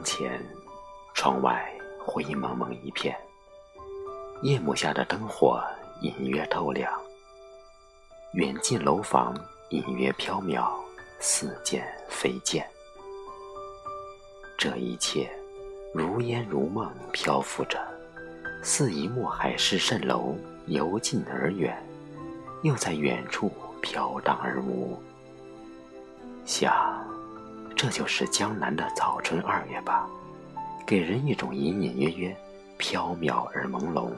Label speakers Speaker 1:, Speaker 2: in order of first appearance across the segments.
Speaker 1: 窗前，窗外灰蒙蒙一片。夜幕下的灯火隐约透亮，远近楼房隐约缥缈，似剑非剑。这一切如烟如梦漂浮着，似一幕海市蜃楼，由近而远，又在远处飘荡而无。想，这就是江南的早春二月吧，给人一种隐隐约约、缥缈而朦胧。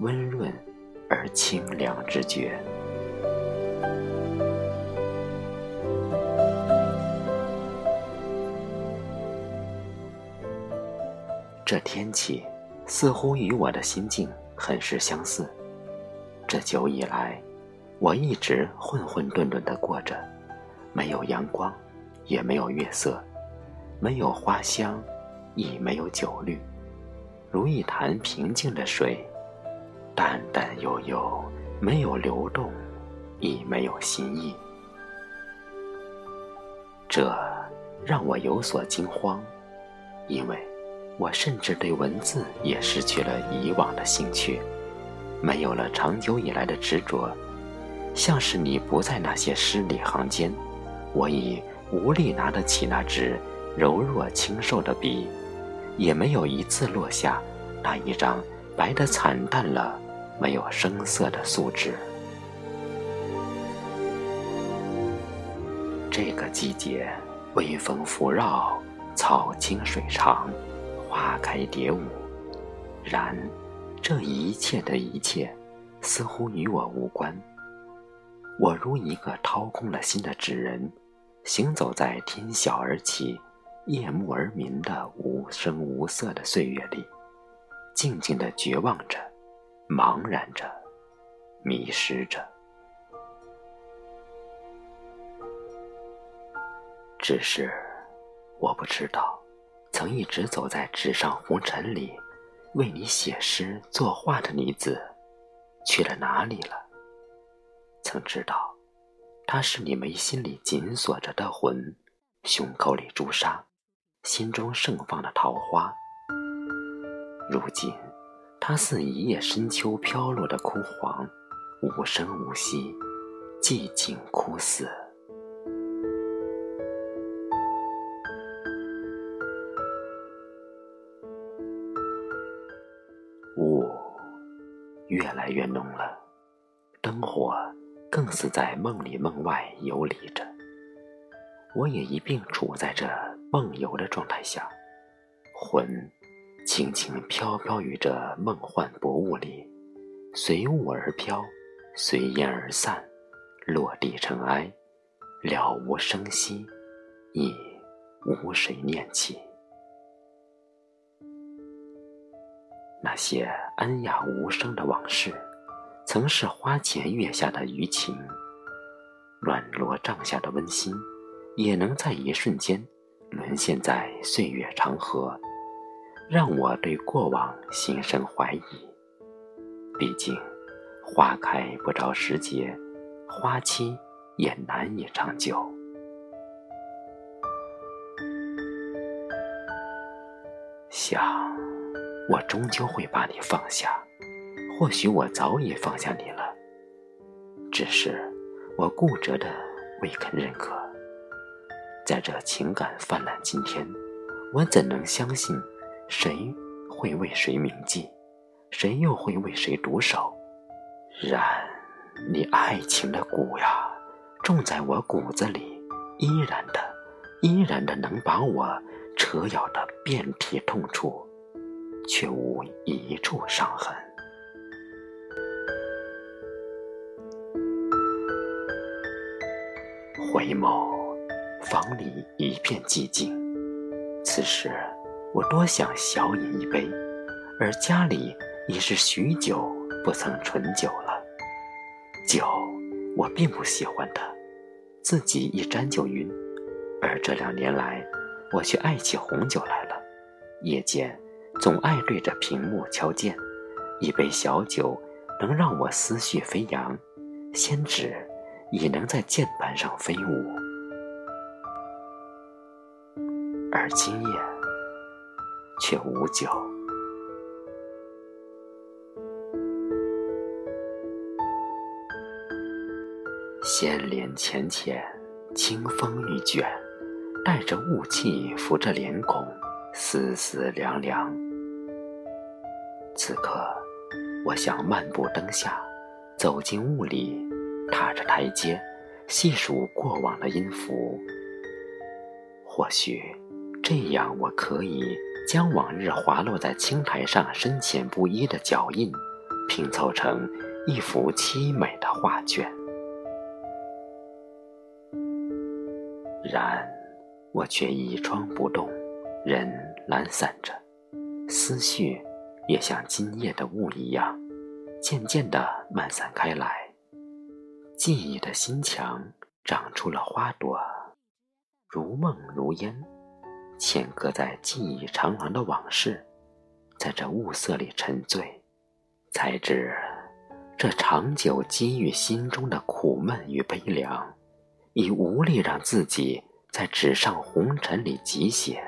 Speaker 1: 温润而清凉之觉。这天气似乎与我的心境很是相似。这久以来，我一直混混沌沌的过着，没有阳光，也没有月色，没有花香，亦没有酒绿，如一潭平静的水。淡淡悠悠，没有流动，亦没有新意。这让我有所惊慌，因为我甚至对文字也失去了以往的兴趣，没有了长久以来的执着。像是你不在那些诗里行间，我已无力拿得起那支柔弱清瘦的笔，也没有一次落下那一张白得惨淡了。没有声色的素质。这个季节，微风拂绕，草青水长，花开蝶舞。然，这一切的一切，似乎与我无关。我如一个掏空了心的纸人，行走在天晓而起，夜幕而明的无声无色的岁月里，静静的绝望着。茫然着，迷失着，只是我不知道，曾一直走在纸上红尘里，为你写诗作画的女子，去了哪里了？曾知道，她是你眉心里紧锁着的魂，胸口里朱砂，心中盛放的桃花。如今。它似一叶深秋飘落的枯黄，无声无息，寂静枯死。雾越来越浓了，灯火更似在梦里梦外游离着。我也一并处在这梦游的状态下，魂。轻轻飘飘于这梦幻薄雾里，随雾而飘，随烟而散，落地尘埃，了无声息，亦无谁念起。那些安雅无声的往事，曾是花前月下的余情，乱罗帐下的温馨，也能在一瞬间沦陷在岁月长河。让我对过往心生怀疑。毕竟，花开不着时节，花期也难以长久。想，我终究会把你放下。或许我早已放下你了，只是我固执的未肯认可。在这情感泛滥今天，我怎能相信？谁会为谁铭记？谁又会为谁独守？然，你爱情的蛊呀，种在我骨子里，依然的，依然的能把我扯咬的遍体痛处，却无一处伤痕。回眸，房里一片寂静。此时。我多想小饮一杯，而家里已是许久不曾醇酒了。酒，我并不喜欢它，自己一沾就晕。而这两年来，我却爱起红酒来了。夜间，总爱对着屏幕敲键，一杯小酒能让我思绪飞扬，先指已能在键盘上飞舞。而今夜。却无酒。仙帘浅浅，清风欲卷，带着雾气拂着脸孔，丝丝凉凉。此刻，我想漫步灯下，走进雾里，踏着台阶，细数过往的音符。或许，这样我可以将往日滑落在青苔上深浅不一的脚印，拼凑成一幅凄美的画卷。然，我却倚窗不动，人懒散着，思绪也像今夜的雾一样，渐渐地漫散开来。记忆的心墙长出了花朵，如梦如烟，嵌搁在记忆长廊的往事，在这雾色里沉醉，才知这长久积郁心中的苦闷与悲凉。已无力让自己在纸上红尘里急写，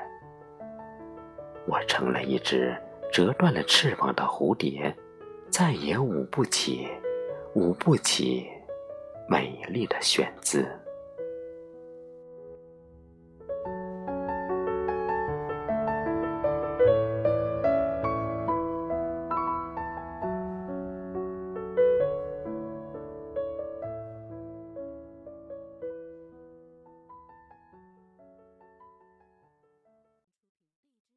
Speaker 1: 我成了一只折断了翅膀的蝴蝶，再也舞不起，舞不起美丽的选字。